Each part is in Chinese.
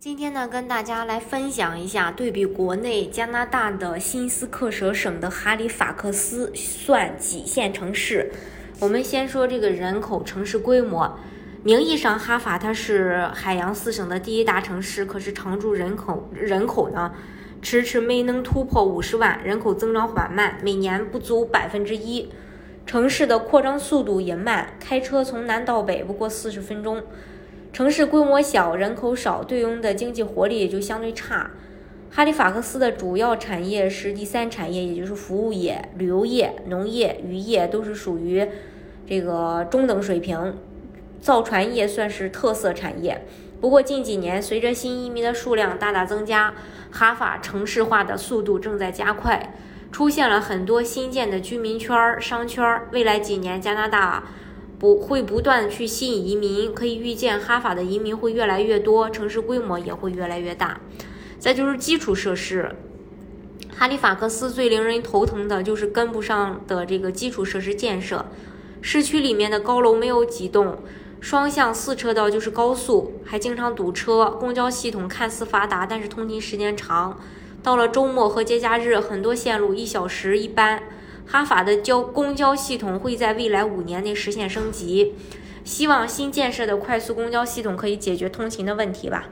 今天呢，跟大家来分享一下，对比国内加拿大的新斯克舍省的哈利法克斯算几线城市。我们先说这个人口城市规模，名义上哈法它是海洋四省的第一大城市，可是常住人口人口呢，迟迟没能突破五十万，人口增长缓慢，每年不足百分之一。城市的扩张速度也慢，开车从南到北不过四十分钟。城市规模小，人口少，对应的经济活力也就相对差。哈利法克斯的主要产业是第三产业，也就是服务业、旅游业、农业、渔业都是属于这个中等水平。造船业算是特色产业。不过近几年，随着新移民的数量大大增加，哈法城市化的速度正在加快，出现了很多新建的居民圈、商圈。未来几年，加拿大。不会不断去吸引移民，可以预见哈法的移民会越来越多，城市规模也会越来越大。再就是基础设施，哈利法克斯最令人头疼的就是跟不上的这个基础设施建设。市区里面的高楼没有几栋，双向四车道就是高速，还经常堵车。公交系统看似发达，但是通勤时间长，到了周末和节假日，很多线路一小时一班。哈法的交公交系统会在未来五年内实现升级，希望新建设的快速公交系统可以解决通勤的问题吧。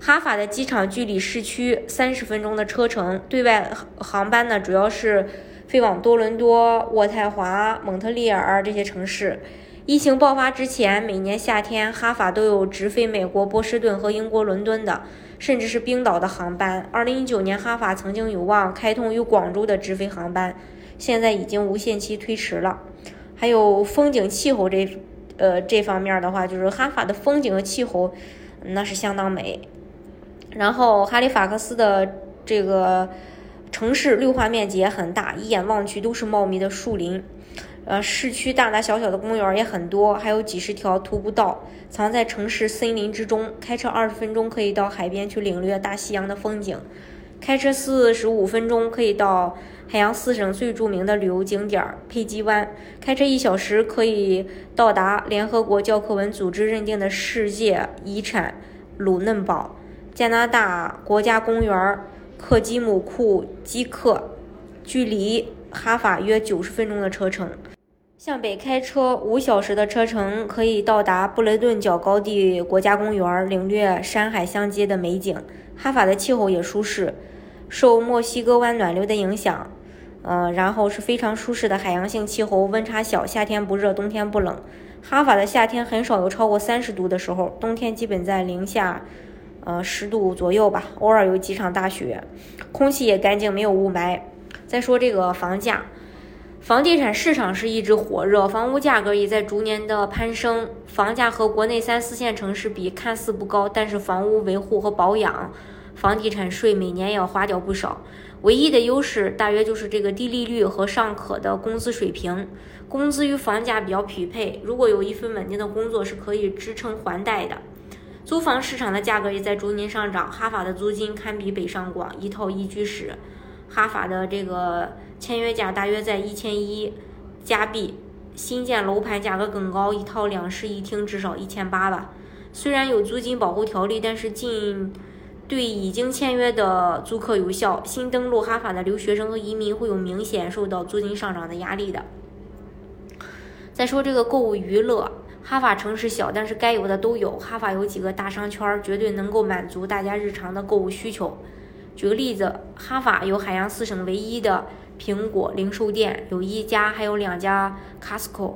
哈法的机场距离市区三十分钟的车程，对外航班呢主要是飞往多伦多、渥太华、蒙特利尔这些城市。疫情爆发之前，每年夏天哈法都有直飞美国波士顿和英国伦敦的，甚至是冰岛的航班。二零一九年，哈法曾经有望开通与广州的直飞航班。现在已经无限期推迟了。还有风景气候这，呃，这方面的话，就是哈法的风景和气候那是相当美。然后哈利法克斯的这个城市绿化面积也很大，一眼望去都是茂密的树林。呃，市区大大小小的公园也很多，还有几十条徒步道藏在城市森林之中。开车二十分钟可以到海边去领略大西洋的风景。开车四十五分钟可以到海洋四省最著名的旅游景点佩吉湾。开车一小时可以到达联合国教科文组织认定的世界遗产鲁嫩堡。加拿大国家公园克基姆库基克，距离哈法约九十分钟的车程。向北开车五小时的车程可以到达布雷顿角高地国家公园，领略山海相接的美景。哈法的气候也舒适。受墨西哥湾暖流的影响，呃，然后是非常舒适的海洋性气候，温差小，夏天不热，冬天不冷。哈法的夏天很少有超过三十度的时候，冬天基本在零下，呃，十度左右吧，偶尔有几场大雪。空气也干净，没有雾霾。再说这个房价，房地产市场是一直火热，房屋价格也在逐年的攀升。房价和国内三四线城市比，看似不高，但是房屋维护和保养。房地产税每年也要花掉不少，唯一的优势大约就是这个低利率和尚可的工资水平，工资与房价比较匹配。如果有一份稳定的工作，是可以支撑还贷的。租房市场的价格也在逐年上涨，哈法的租金堪比北上广，一套一居室，哈法的这个签约价大约在一千一加币，新建楼盘价格更高，一套两室一厅至少一千八吧。虽然有租金保护条例，但是近。对已经签约的租客有效，新登陆哈法的留学生和移民会有明显受到租金上涨的压力的。再说这个购物娱乐，哈法城市小，但是该有的都有。哈法有几个大商圈，绝对能够满足大家日常的购物需求。举个例子，哈法有海洋四省唯一的苹果零售店，有一家，还有两家 Costco，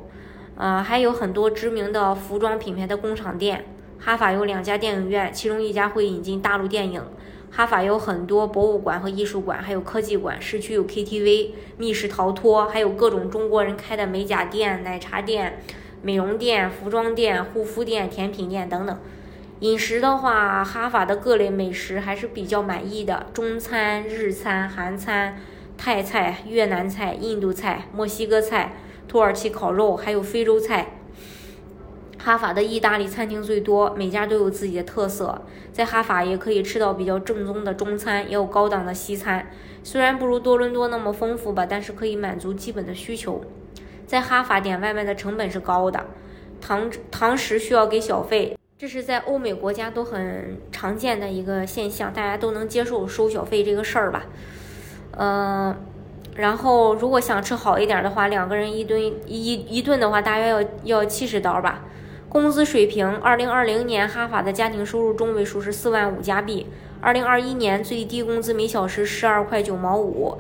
呃，还有很多知名的服装品牌的工厂店。哈法有两家电影院，其中一家会引进大陆电影。哈法有很多博物馆和艺术馆，还有科技馆。市区有 KTV、密室逃脱，还有各种中国人开的美甲店、奶茶店、美容店、服装店、护肤店、甜品店等等。饮食的话，哈法的各类美食还是比较满意的，中餐、日餐、韩餐、泰菜、越南菜、印度菜、墨西哥菜、土耳其烤肉，还有非洲菜。哈法的意大利餐厅最多，每家都有自己的特色。在哈法也可以吃到比较正宗的中餐，也有高档的西餐。虽然不如多伦多那么丰富吧，但是可以满足基本的需求。在哈法点外卖的成本是高的，堂堂食需要给小费，这是在欧美国家都很常见的一个现象，大家都能接受收小费这个事儿吧。嗯，然后如果想吃好一点的话，两个人一顿一一顿的话，大约要要七十刀吧。工资水平，二零二零年哈法的家庭收入中位数是四万五加币。二零二一年最低工资每小时十二块九毛五，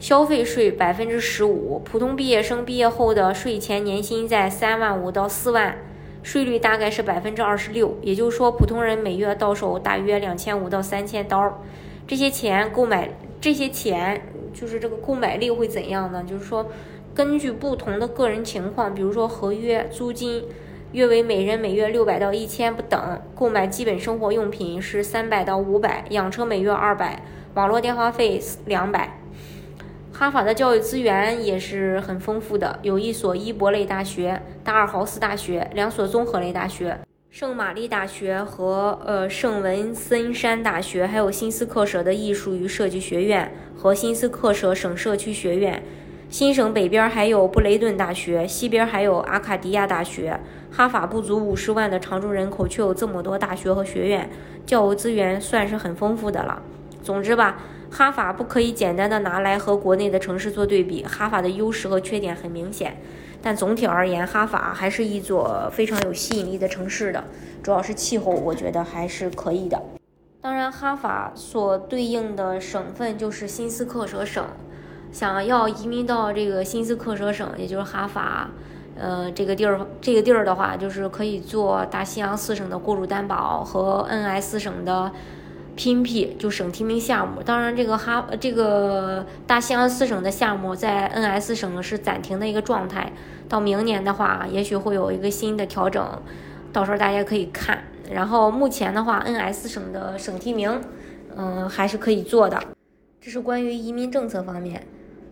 消费税百分之十五。普通毕业生毕业后的税前年薪在三万五到四万，税率大概是百分之二十六。也就是说，普通人每月到手大约两千五到三千刀。这些钱购买，这些钱就是这个购买力会怎样呢？就是说，根据不同的个人情况，比如说合约租金。约为每人每月六百到一千不等，购买基本生活用品是三百到五百，养车每月二百，网络电话费两百。哈法的教育资源也是很丰富的，有一所伊伯类大学、达尔豪斯大学，两所综合类大学，圣玛丽大学和呃圣文森山大学，还有新斯克舍的艺术与设计学院和新斯克舍省社区学院。新省北边还有布雷顿大学，西边还有阿卡迪亚大学。哈法不足五十万的常住人口，却有这么多大学和学院，教育资源算是很丰富的了。总之吧，哈法不可以简单的拿来和国内的城市做对比，哈法的优势和缺点很明显。但总体而言，哈法还是一座非常有吸引力的城市的，主要是气候，我觉得还是可以的。当然，哈法所对应的省份就是新斯克舍省。想要移民到这个新斯克舍省，也就是哈法，呃，这个地儿，这个地儿的话，就是可以做大西洋四省的雇主担保和 NS 省的 PNP，就省提名项目。当然，这个哈，这个大西洋四省的项目在 NS 省是暂停的一个状态。到明年的话，也许会有一个新的调整，到时候大家可以看。然后目前的话，NS 省的省提名，嗯，还是可以做的。这是关于移民政策方面。